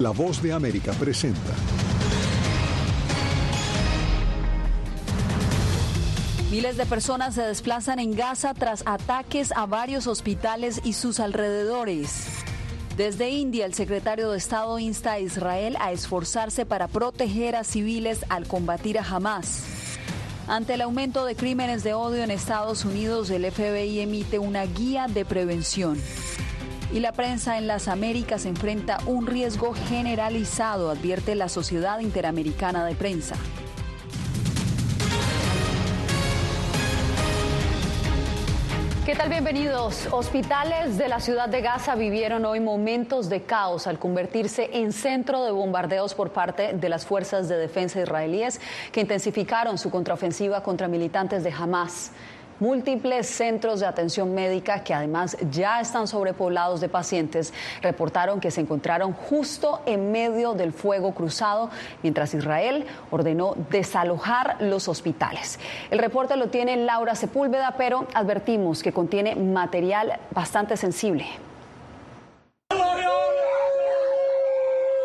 La voz de América presenta. Miles de personas se desplazan en Gaza tras ataques a varios hospitales y sus alrededores. Desde India, el secretario de Estado insta a Israel a esforzarse para proteger a civiles al combatir a Hamas. Ante el aumento de crímenes de odio en Estados Unidos, el FBI emite una guía de prevención y la prensa en las Américas enfrenta un riesgo generalizado, advierte la Sociedad Interamericana de Prensa. ¿Qué tal? Bienvenidos. Hospitales de la ciudad de Gaza vivieron hoy momentos de caos al convertirse en centro de bombardeos por parte de las fuerzas de defensa israelíes que intensificaron su contraofensiva contra militantes de Hamas múltiples centros de atención médica que además ya están sobrepoblados de pacientes reportaron que se encontraron justo en medio del fuego cruzado mientras Israel ordenó desalojar los hospitales. El reporte lo tiene Laura Sepúlveda, pero advertimos que contiene material bastante sensible.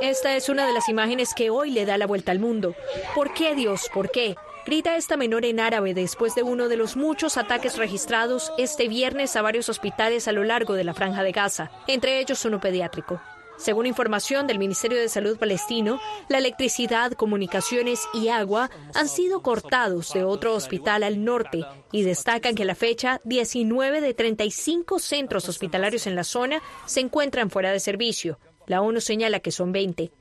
Esta es una de las imágenes que hoy le da la vuelta al mundo. ¿Por qué Dios? ¿Por qué? Grita esta menor en árabe después de uno de los muchos ataques registrados este viernes a varios hospitales a lo largo de la franja de Gaza, entre ellos uno pediátrico. Según información del Ministerio de Salud palestino, la electricidad, comunicaciones y agua han sido cortados de otro hospital al norte y destacan que la fecha 19 de 35 centros hospitalarios en la zona se encuentran fuera de servicio. La ONU señala que son 20.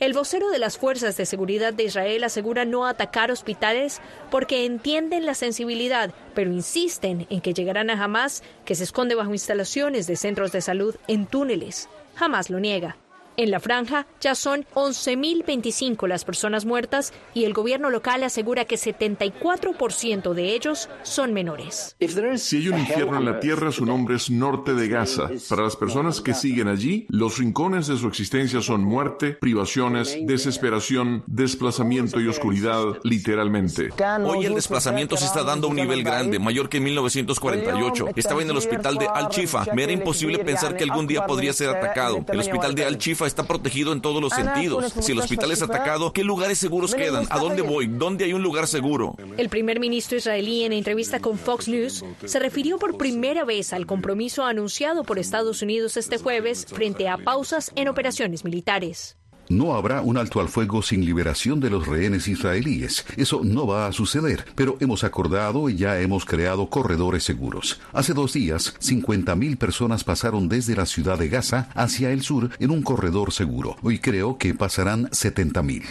El vocero de las Fuerzas de Seguridad de Israel asegura no atacar hospitales porque entienden la sensibilidad, pero insisten en que llegarán a Hamas, que se esconde bajo instalaciones de centros de salud en túneles. Jamás lo niega. En la franja ya son 11.025 las personas muertas y el gobierno local asegura que 74% de ellos son menores. Si hay un infierno en la tierra, su nombre es Norte de Gaza. Para las personas que siguen allí, los rincones de su existencia son muerte, privaciones, desesperación, desplazamiento y oscuridad, literalmente. Hoy el desplazamiento se está dando a un nivel grande, mayor que en 1948. Estaba en el hospital de Al-Chifa. Me era imposible pensar que algún día podría ser atacado. El hospital de Al-Chifa está protegido en todos los sentidos. Si el hospital es atacado, ¿qué lugares seguros quedan? ¿A dónde voy? ¿Dónde hay un lugar seguro? El primer ministro israelí en entrevista con Fox News se refirió por primera vez al compromiso anunciado por Estados Unidos este jueves frente a pausas en operaciones militares. No habrá un alto al fuego sin liberación de los rehenes israelíes. Eso no va a suceder, pero hemos acordado y ya hemos creado corredores seguros. Hace dos días, 50.000 personas pasaron desde la ciudad de Gaza hacia el sur en un corredor seguro. Hoy creo que pasarán 70.000.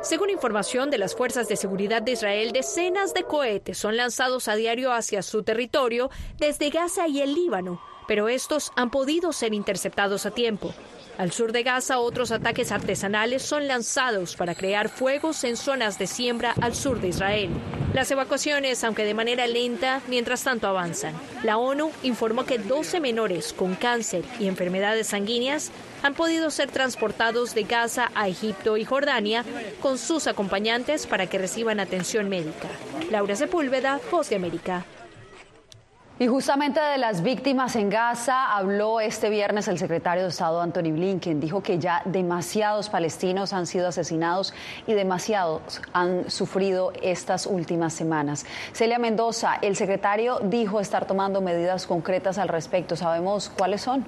Según información de las fuerzas de seguridad de Israel, decenas de cohetes son lanzados a diario hacia su territorio desde Gaza y el Líbano, pero estos han podido ser interceptados a tiempo. Al sur de Gaza, otros ataques artesanales son lanzados para crear fuegos en zonas de siembra al sur de Israel. Las evacuaciones, aunque de manera lenta, mientras tanto avanzan. La ONU informó que 12 menores con cáncer y enfermedades sanguíneas han podido ser transportados de Gaza a Egipto y Jordania con sus acompañantes para que reciban atención médica. Laura Sepúlveda, Voz de América. Y justamente de las víctimas en Gaza habló este viernes el secretario de Estado Anthony Blinken. Dijo que ya demasiados palestinos han sido asesinados y demasiados han sufrido estas últimas semanas. Celia Mendoza, el secretario dijo estar tomando medidas concretas al respecto. ¿Sabemos cuáles son?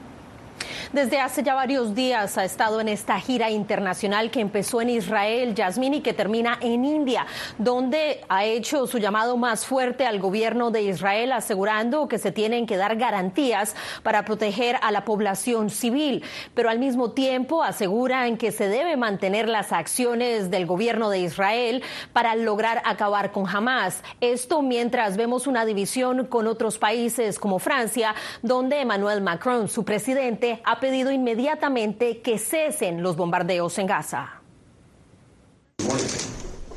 Desde hace ya varios días ha estado en esta gira internacional que empezó en Israel, Yasmín, y que termina en India, donde ha hecho su llamado más fuerte al gobierno de Israel, asegurando que se tienen que dar garantías para proteger a la población civil, pero al mismo tiempo aseguran que se debe mantener las acciones del gobierno de Israel para lograr acabar con Hamas. Esto mientras vemos una división con otros países como Francia, donde Emmanuel Macron, su presidente, ha pedido inmediatamente que cesen los bombardeos en Gaza.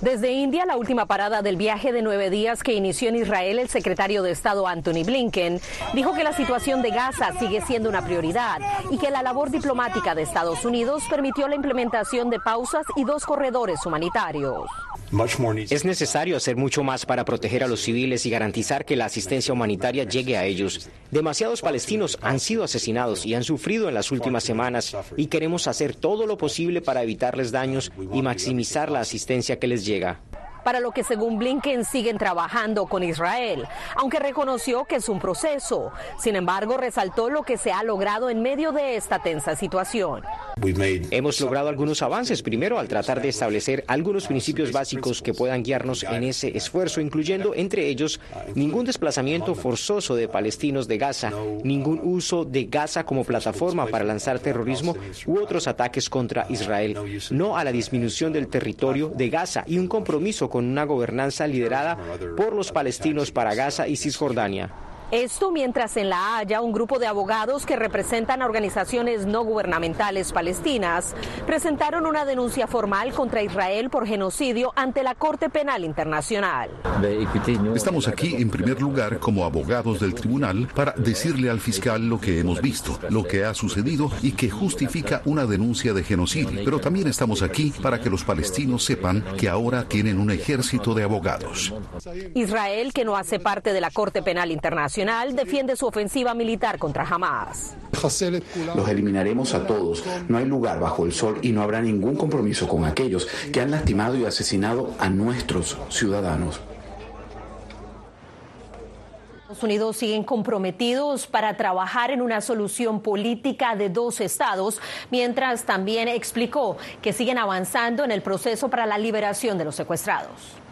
Desde India, la última parada del viaje de nueve días que inició en Israel, el secretario de Estado Anthony Blinken dijo que la situación de Gaza sigue siendo una prioridad y que la labor diplomática de Estados Unidos permitió la implementación de pausas y dos corredores humanitarios. Es necesario hacer mucho más para proteger a los civiles y garantizar que la asistencia humanitaria llegue a ellos. Demasiados palestinos han sido asesinados y han sufrido en las últimas semanas y queremos hacer todo lo posible para evitarles daños y maximizar la asistencia que les 这个 para lo que según Blinken siguen trabajando con Israel, aunque reconoció que es un proceso. Sin embargo, resaltó lo que se ha logrado en medio de esta tensa situación. Hemos logrado algunos avances, primero al tratar de establecer algunos principios básicos que puedan guiarnos en ese esfuerzo, incluyendo entre ellos ningún desplazamiento forzoso de palestinos de Gaza, ningún uso de Gaza como plataforma para lanzar terrorismo u otros ataques contra Israel, no a la disminución del territorio de Gaza y un compromiso con una gobernanza liderada por los palestinos para Gaza y Cisjordania. Esto mientras en La Haya un grupo de abogados que representan a organizaciones no gubernamentales palestinas presentaron una denuncia formal contra Israel por genocidio ante la Corte Penal Internacional. Estamos aquí en primer lugar como abogados del tribunal para decirle al fiscal lo que hemos visto, lo que ha sucedido y que justifica una denuncia de genocidio. Pero también estamos aquí para que los palestinos sepan que ahora tienen un ejército de abogados. Israel, que no hace parte de la Corte Penal Internacional, defiende su ofensiva militar contra Hamas. Los eliminaremos a todos. No hay lugar bajo el sol y no habrá ningún compromiso con aquellos que han lastimado y asesinado a nuestros ciudadanos. Estados Unidos siguen comprometidos para trabajar en una solución política de dos estados, mientras también explicó que siguen avanzando en el proceso para la liberación de los secuestrados.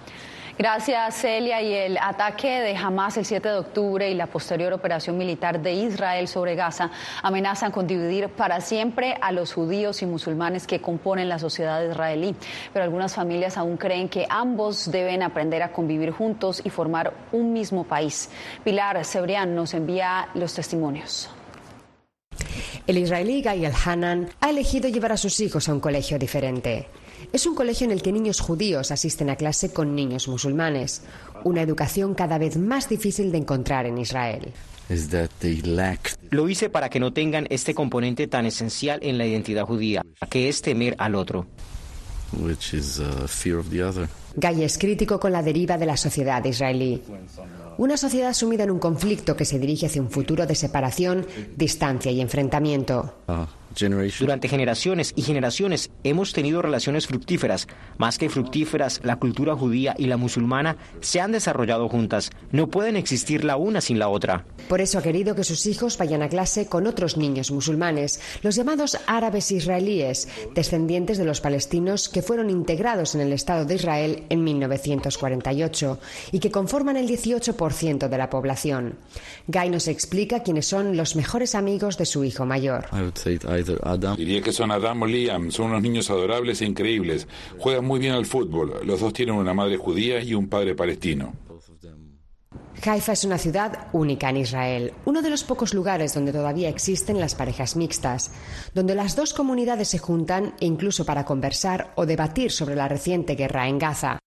Gracias, Celia. Y el ataque de Hamas el 7 de octubre y la posterior operación militar de Israel sobre Gaza amenazan con dividir para siempre a los judíos y musulmanes que componen la sociedad israelí. Pero algunas familias aún creen que ambos deben aprender a convivir juntos y formar un mismo país. Pilar Cebrián nos envía los testimonios. El israelí Gael Hanan ha elegido llevar a sus hijos a un colegio diferente. Es un colegio en el que niños judíos asisten a clase con niños musulmanes, una educación cada vez más difícil de encontrar en Israel. Lo hice para que no tengan este componente tan esencial en la identidad judía, que es temer al otro. Guy es crítico con la deriva de la sociedad israelí. Una sociedad sumida en un conflicto que se dirige hacia un futuro de separación, distancia y enfrentamiento. Ah. Durante generaciones y generaciones hemos tenido relaciones fructíferas. Más que fructíferas, la cultura judía y la musulmana se han desarrollado juntas. No pueden existir la una sin la otra. Por eso ha querido que sus hijos vayan a clase con otros niños musulmanes, los llamados árabes israelíes, descendientes de los palestinos que fueron integrados en el Estado de Israel en 1948 y que conforman el 18% de la población. Guy nos explica quiénes son los mejores amigos de su hijo mayor. Diría que son Adam o Liam, son unos niños adorables e increíbles. Juegan muy bien al fútbol. Los dos tienen una madre judía y un padre palestino. Haifa es una ciudad única en Israel, uno de los pocos lugares donde todavía existen las parejas mixtas, donde las dos comunidades se juntan incluso para conversar o debatir sobre la reciente guerra en Gaza.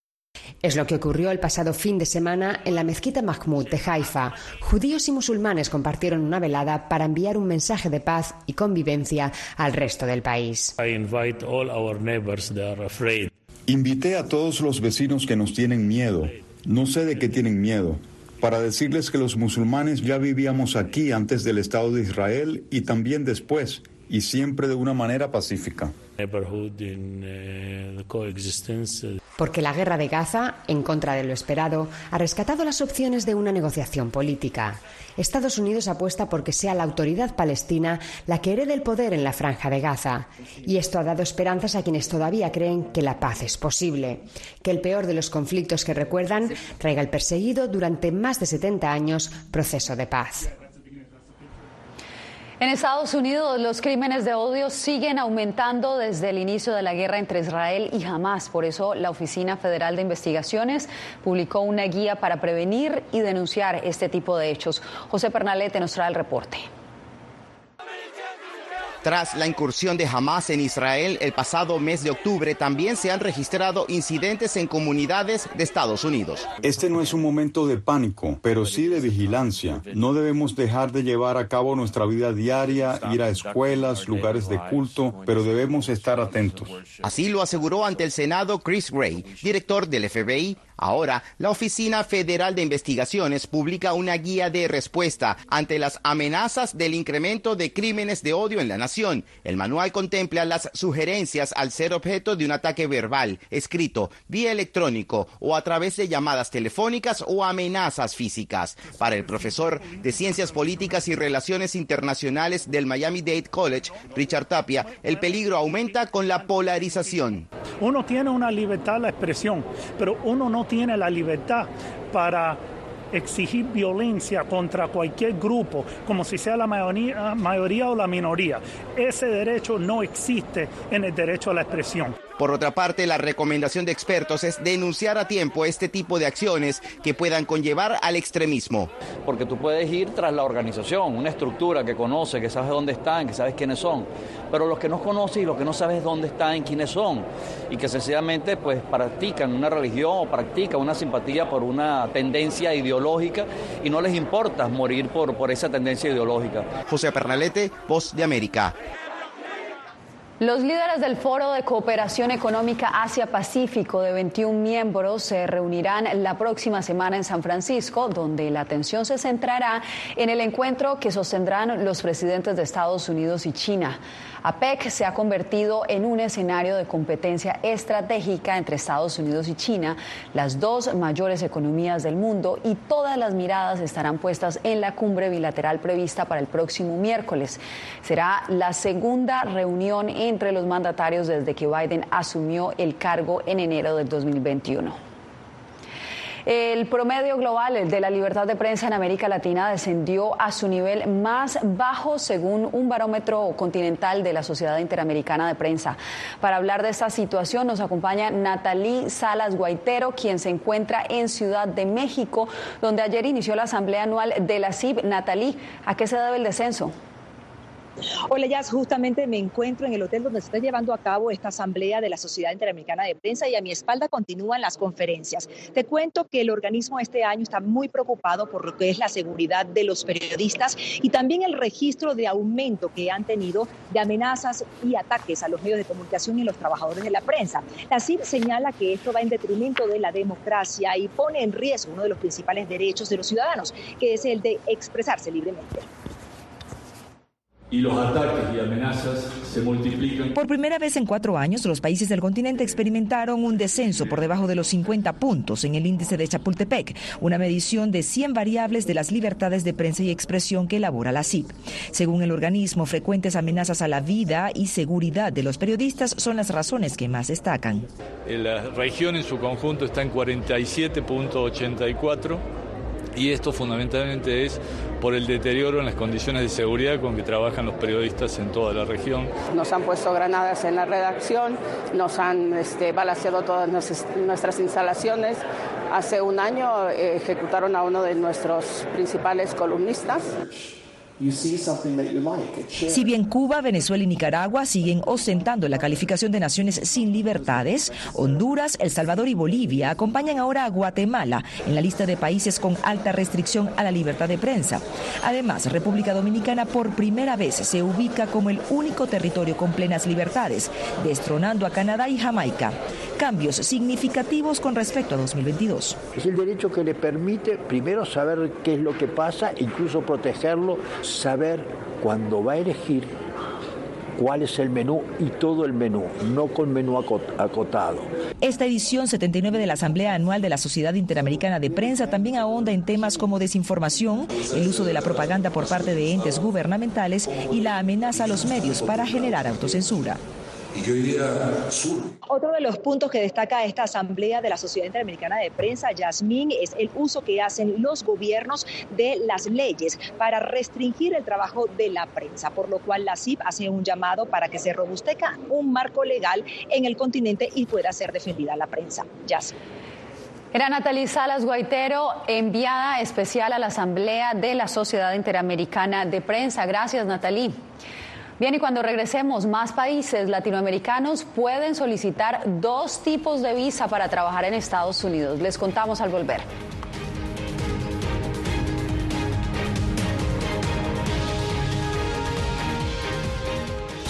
Es lo que ocurrió el pasado fin de semana en la mezquita Mahmoud de Haifa. Judíos y musulmanes compartieron una velada para enviar un mensaje de paz y convivencia al resto del país. Invité a todos los vecinos que nos tienen miedo. No sé de qué tienen miedo para decirles que los musulmanes ya vivíamos aquí antes del Estado de Israel y también después, y siempre de una manera pacífica. Porque la guerra de Gaza, en contra de lo esperado, ha rescatado las opciones de una negociación política. Estados Unidos apuesta por que sea la autoridad palestina la que herede el poder en la franja de Gaza. Y esto ha dado esperanzas a quienes todavía creen que la paz es posible. Que el peor de los conflictos que recuerdan traiga el perseguido durante más de 70 años proceso de paz. En Estados Unidos, los crímenes de odio siguen aumentando desde el inicio de la guerra entre Israel y Hamas. Por eso, la Oficina Federal de Investigaciones publicó una guía para prevenir y denunciar este tipo de hechos. José Pernalete nos trae el reporte. Tras la incursión de Hamas en Israel el pasado mes de octubre, también se han registrado incidentes en comunidades de Estados Unidos. Este no es un momento de pánico, pero sí de vigilancia. No debemos dejar de llevar a cabo nuestra vida diaria, ir a escuelas, lugares de culto, pero debemos estar atentos. Así lo aseguró ante el Senado Chris Gray, director del FBI, Ahora, la Oficina Federal de Investigaciones publica una guía de respuesta ante las amenazas del incremento de crímenes de odio en la nación. El manual contempla las sugerencias al ser objeto de un ataque verbal, escrito, vía electrónico o a través de llamadas telefónicas o amenazas físicas. Para el profesor de Ciencias Políticas y Relaciones Internacionales del Miami-Dade College, Richard Tapia, el peligro aumenta con la polarización. Uno tiene una libertad de expresión, pero uno no tiene la libertad para exigir violencia contra cualquier grupo, como si sea la mayoría, mayoría, o la minoría. Ese derecho no existe en el derecho a la expresión. Por otra parte, la recomendación de expertos es denunciar a tiempo este tipo de acciones que puedan conllevar al extremismo. Porque tú puedes ir tras la organización, una estructura que conoce, que sabes dónde están, que sabes quiénes son, pero los que no conoces y los que no sabes dónde están, quiénes son, y que sencillamente pues practican una religión o practican una simpatía por una tendencia ideológica y no les importa morir por, por esa tendencia ideológica. José Pernalete, Voz de América. Los líderes del Foro de Cooperación Económica Asia-Pacífico de 21 miembros se reunirán la próxima semana en San Francisco, donde la atención se centrará en el encuentro que sostendrán los presidentes de Estados Unidos y China. APEC se ha convertido en un escenario de competencia estratégica entre Estados Unidos y China, las dos mayores economías del mundo, y todas las miradas estarán puestas en la cumbre bilateral prevista para el próximo miércoles. Será la segunda reunión entre los mandatarios desde que Biden asumió el cargo en enero del 2021. El promedio global de la libertad de prensa en América Latina descendió a su nivel más bajo según un barómetro continental de la Sociedad Interamericana de Prensa. Para hablar de esta situación nos acompaña Natalí Salas Guaitero, quien se encuentra en Ciudad de México, donde ayer inició la asamblea anual de la CIB. Natalí, ¿a qué se debe el descenso? Hola, Jazz. Justamente me encuentro en el hotel donde se está llevando a cabo esta asamblea de la Sociedad Interamericana de Prensa y a mi espalda continúan las conferencias. Te cuento que el organismo este año está muy preocupado por lo que es la seguridad de los periodistas y también el registro de aumento que han tenido de amenazas y ataques a los medios de comunicación y los trabajadores de la prensa. La CIP señala que esto va en detrimento de la democracia y pone en riesgo uno de los principales derechos de los ciudadanos, que es el de expresarse libremente y los ataques y amenazas se multiplican. Por primera vez en cuatro años, los países del continente experimentaron un descenso por debajo de los 50 puntos en el índice de Chapultepec, una medición de 100 variables de las libertades de prensa y expresión que elabora la CIP. Según el organismo, frecuentes amenazas a la vida y seguridad de los periodistas son las razones que más destacan. La región en su conjunto está en 47.84 y esto fundamentalmente es por el deterioro en las condiciones de seguridad con que trabajan los periodistas en toda la región. Nos han puesto granadas en la redacción, nos han este, balaseado todas nuestras instalaciones. Hace un año eh, ejecutaron a uno de nuestros principales columnistas. Si bien Cuba, Venezuela y Nicaragua siguen ostentando la calificación de naciones sin libertades, Honduras, El Salvador y Bolivia acompañan ahora a Guatemala en la lista de países con alta restricción a la libertad de prensa. Además, República Dominicana por primera vez se ubica como el único territorio con plenas libertades, destronando a Canadá y Jamaica. Cambios significativos con respecto a 2022. Es el derecho que le permite primero saber qué es lo que pasa, incluso protegerlo saber cuando va a elegir cuál es el menú y todo el menú, no con menú acotado. Esta edición 79 de la Asamblea Anual de la Sociedad Interamericana de Prensa también ahonda en temas como desinformación, el uso de la propaganda por parte de entes gubernamentales y la amenaza a los medios para generar autocensura. Otro de los puntos que destaca esta asamblea de la Sociedad Interamericana de Prensa, Yasmín, es el uso que hacen los gobiernos de las leyes para restringir el trabajo de la prensa, por lo cual la CIP hace un llamado para que se robusteca un marco legal en el continente y pueda ser defendida la prensa. Yasmín. Era Natalie Salas Guaitero, enviada especial a la Asamblea de la Sociedad Interamericana de Prensa. Gracias, Natalie. Bien, y cuando regresemos, más países latinoamericanos pueden solicitar dos tipos de visa para trabajar en Estados Unidos. Les contamos al volver.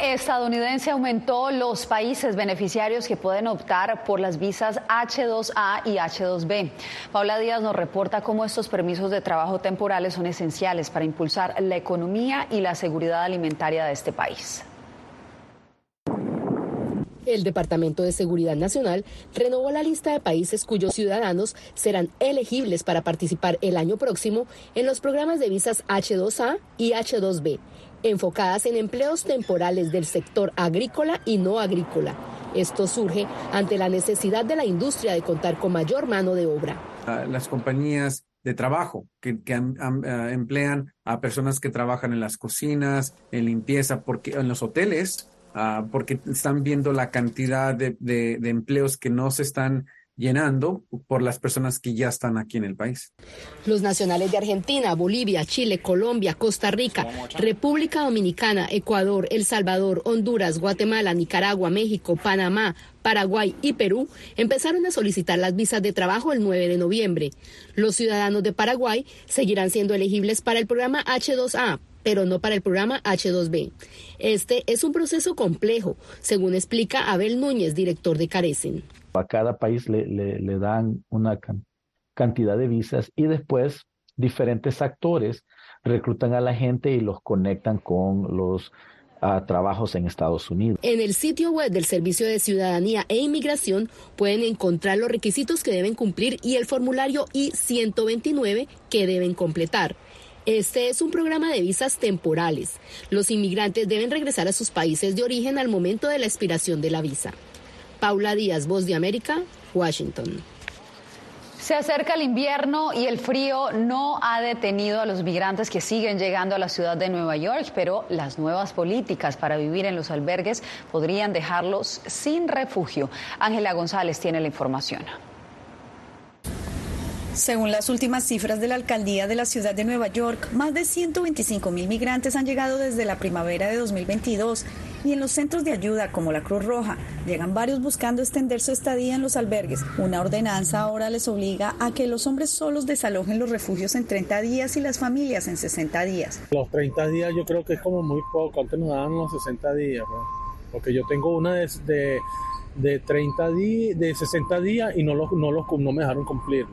estadounidense aumentó los países beneficiarios que pueden optar por las visas H2A y H2B. Paula Díaz nos reporta cómo estos permisos de trabajo temporales son esenciales para impulsar la economía y la seguridad alimentaria de este país. El Departamento de Seguridad Nacional renovó la lista de países cuyos ciudadanos serán elegibles para participar el año próximo en los programas de visas H2A y H2B enfocadas en empleos temporales del sector agrícola y no agrícola. Esto surge ante la necesidad de la industria de contar con mayor mano de obra. Ah, las compañías de trabajo que, ah, emplean a personas que trabajan en las cocinas, en limpieza, porque en los hoteles, ah, porque están viendo la cantidad de empleos que no se están llenando por las personas que ya están aquí en el país. Los nacionales de Argentina, Bolivia, Chile, Colombia, Costa Rica, República Dominicana, Ecuador, El Salvador, Honduras, Guatemala, Nicaragua, México, Panamá, Paraguay y Perú empezaron a solicitar las visas de trabajo el 9 de noviembre. Los ciudadanos de Paraguay seguirán siendo elegibles para el programa H2A, pero no para el programa H2B. Este es un proceso complejo, según explica Abel Núñez, director de Carecen. A cada país le, le, dan una cantidad de visas y después diferentes actores reclutan a la gente y los conectan con los ah, trabajos en Estados Unidos. En el sitio web del Servicio de Ciudadanía e Inmigración pueden encontrar los requisitos que deben cumplir y el formulario I-129 que deben completar. Este es un programa de visas temporales. Los inmigrantes deben regresar a sus países de origen al momento de la expiración de la visa. Paula Díaz, Voz de América, Washington. Se acerca el invierno y el frío no ha detenido a los migrantes que siguen llegando a la ciudad de Nueva York, pero las nuevas políticas para vivir en los albergues podrían dejarlos sin refugio. Ángela González tiene la información. Según las últimas cifras de la alcaldía de la ciudad de Nueva York, más de 125 mil migrantes han llegado desde la primavera de 2022 y en los centros de ayuda como la Cruz Roja llegan varios buscando extender su estadía en los albergues. Una ordenanza ahora les obliga a que los hombres solos desalojen los refugios en 30 días y las familias en 60 días. Los 30 días yo creo que es como muy poco, antes nos daban los 60 días, porque yo tengo una de, de, 30 días, de 60 días y no, los, no, los, no me dejaron cumplir.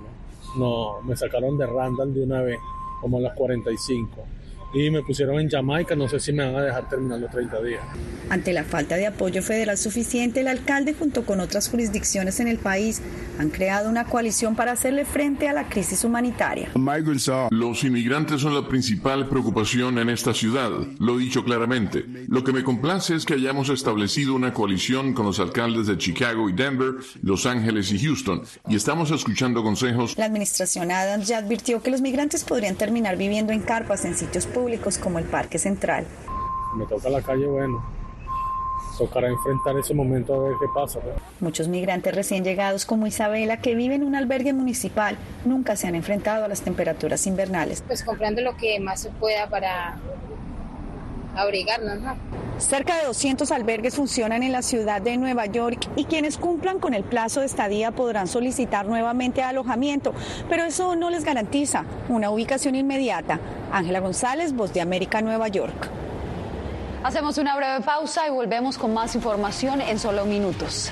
no, me sacaron de Randall de una vez, como a las 45 y me pusieron en Jamaica, no sé si me van a dejar terminar los 30 días. Ante la falta de apoyo federal suficiente, el alcalde junto con otras jurisdicciones en el país han creado una coalición para hacerle frente a la crisis humanitaria. Los inmigrantes son la principal preocupación en esta ciudad, lo he dicho claramente. Lo que me complace es que hayamos establecido una coalición con los alcaldes de Chicago y Denver, Los Ángeles y Houston, y estamos escuchando consejos. La administración Adams ya advirtió que los migrantes podrían terminar viviendo en carpas en sitios públicos públicos como el Parque Central. Me toca la calle, bueno, tocará enfrentar ese momento a ver qué pasa. Muchos migrantes recién llegados como Isabela, que viven en un albergue municipal, nunca se han enfrentado a las temperaturas invernales. Pues comprando lo que más se pueda para abrigarnos. ¿no? Cerca de 200 albergues funcionan en la ciudad de Nueva York y quienes cumplan con el plazo de estadía podrán solicitar nuevamente alojamiento, pero eso no les garantiza una ubicación inmediata. Ángela González, Voz de América, Nueva York. Hacemos una breve pausa y volvemos con más información en solo minutos.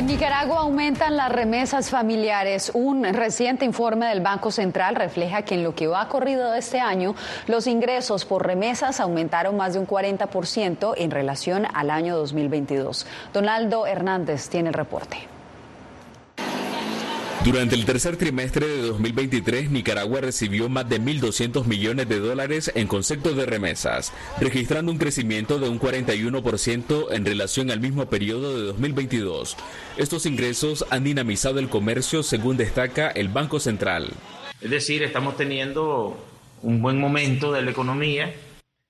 En Nicaragua aumentan las remesas familiares. Un reciente informe del Banco Central refleja que en lo que va corrido este año, los ingresos por remesas aumentaron más de un 40% en relación al año 2022. Donaldo Hernández tiene el reporte. Durante el tercer trimestre de 2023, Nicaragua recibió más de 1.200 millones de dólares en concepto de remesas, registrando un crecimiento de un 41% en relación al mismo periodo de 2022. Estos ingresos han dinamizado el comercio, según destaca el Banco Central. Es decir, estamos teniendo un buen momento de la economía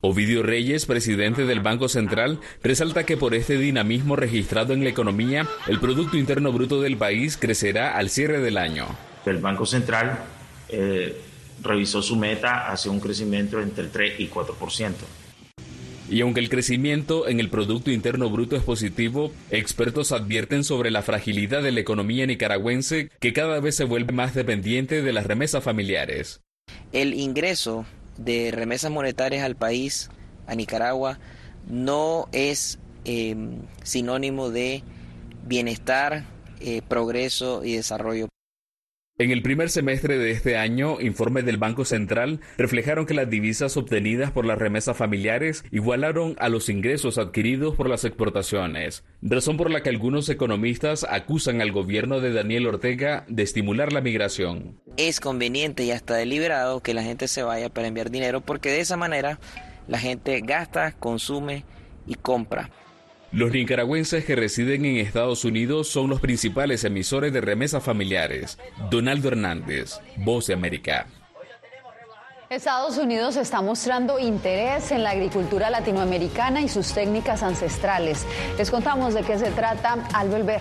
Ovidio Reyes, presidente del Banco Central, resalta que por este dinamismo registrado en la economía, el Producto Interno Bruto del país crecerá al cierre del año. El Banco Central eh, revisó su meta hacia un crecimiento entre el 3 y 4%. Y aunque el crecimiento en el Producto Interno Bruto es positivo, expertos advierten sobre la fragilidad de la economía nicaragüense que cada vez se vuelve más dependiente de las remesas familiares. El ingreso de remesas monetarias al país, a Nicaragua, no es em, sinónimo de bienestar, eh, progreso y desarrollo. En el primer semestre de este año, informes del Banco Central reflejaron que las divisas obtenidas por las remesas familiares igualaron a los ingresos adquiridos por las exportaciones, razón por la que algunos economistas acusan al gobierno de Daniel Ortega de estimular la migración. Es conveniente y hasta deliberado que la gente se vaya para enviar dinero porque de esa manera la gente gasta, consume y compra. Los nicaragüenses que residen en Estados Unidos son los principales emisores de remesas familiares. Donaldo Hernández, Voz de América. Estados Unidos está mostrando interés en la agricultura latinoamericana y sus técnicas ancestrales. Les contamos de qué se trata al volver.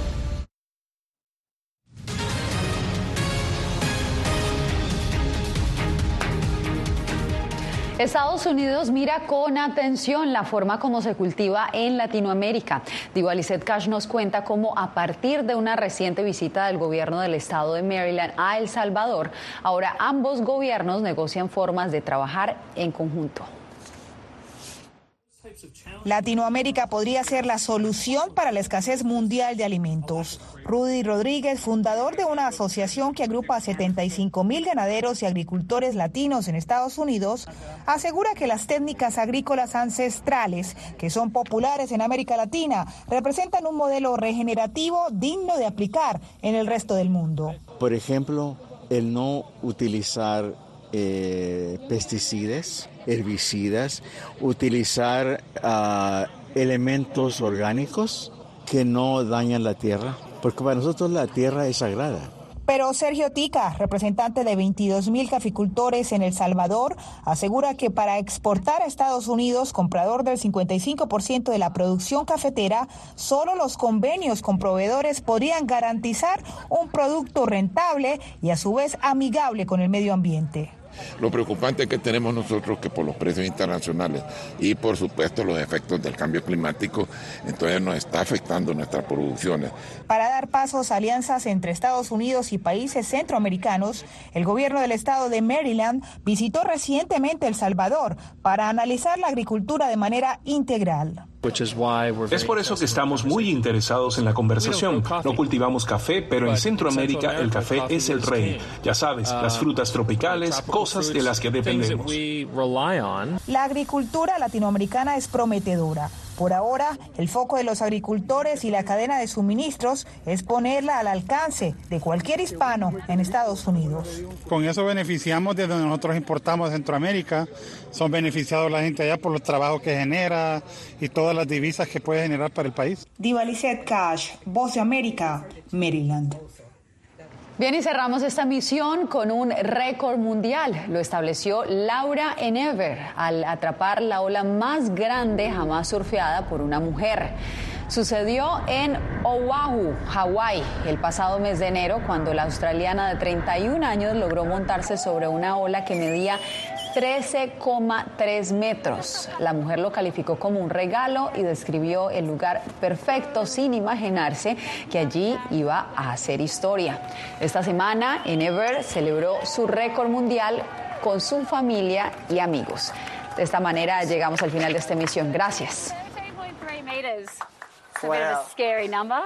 Estados Unidos mira con atención la forma como se cultiva en Latinoamérica. Digo, Cash nos cuenta cómo a partir de una reciente visita del gobierno del estado de Maryland a El Salvador, ahora ambos gobiernos negocian formas de trabajar en conjunto. Latinoamérica podría ser la solución para la escasez mundial de alimentos. Rudy Rodríguez, fundador de una asociación que agrupa a 75 mil ganaderos y agricultores latinos en Estados Unidos, asegura que las técnicas agrícolas ancestrales, que son populares en América Latina, representan un modelo regenerativo digno de aplicar en el resto del mundo. Por ejemplo, el no utilizar eh, pesticidas, herbicidas, utilizar ah, elementos orgánicos que no dañan la tierra, porque para nosotros la tierra es sagrada. Pero Sergio Tica, representante de 22 mil caficultores en El Salvador, asegura que para exportar a Estados Unidos, comprador del 55% de la producción cafetera, solo los convenios con proveedores podrían garantizar un producto rentable y a su vez amigable con el medio ambiente. Lo preocupante que tenemos nosotros que por los precios internacionales y por supuesto los efectos del cambio climático, entonces nos está afectando nuestras producciones. Para dar pasos a alianzas entre Estados Unidos y países centroamericanos, el gobierno del estado de Maryland visitó recientemente El Salvador para analizar la agricultura de manera integral. Es por eso que estamos muy interesados en la conversación. No cultivamos café, pero en Centroamérica el café es el rey. Ya sabes, las frutas tropicales, cosas de las que dependemos. La agricultura latinoamericana es prometedora. Por ahora, el foco de los agricultores y la cadena de suministros es ponerla al alcance de cualquier hispano en Estados Unidos. Con eso beneficiamos de donde nosotros importamos a Centroamérica. Son beneficiados la gente allá por los trabajos que genera y todas las divisas que puede generar para el país. Diva Cash, Voz de América, Maryland. Bien, y cerramos esta misión con un récord mundial. Lo estableció Laura Enever al atrapar la ola más grande jamás surfeada por una mujer. Sucedió en Oahu, Hawái, el pasado mes de enero, cuando la australiana de 31 años logró montarse sobre una ola que medía 13,3 metros. La mujer lo calificó como un regalo y describió el lugar perfecto sin imaginarse que allí iba a hacer historia. Esta semana, Ever celebró su récord mundial con su familia y amigos. De esta manera llegamos al final de esta emisión. Gracias. Wow. scary number.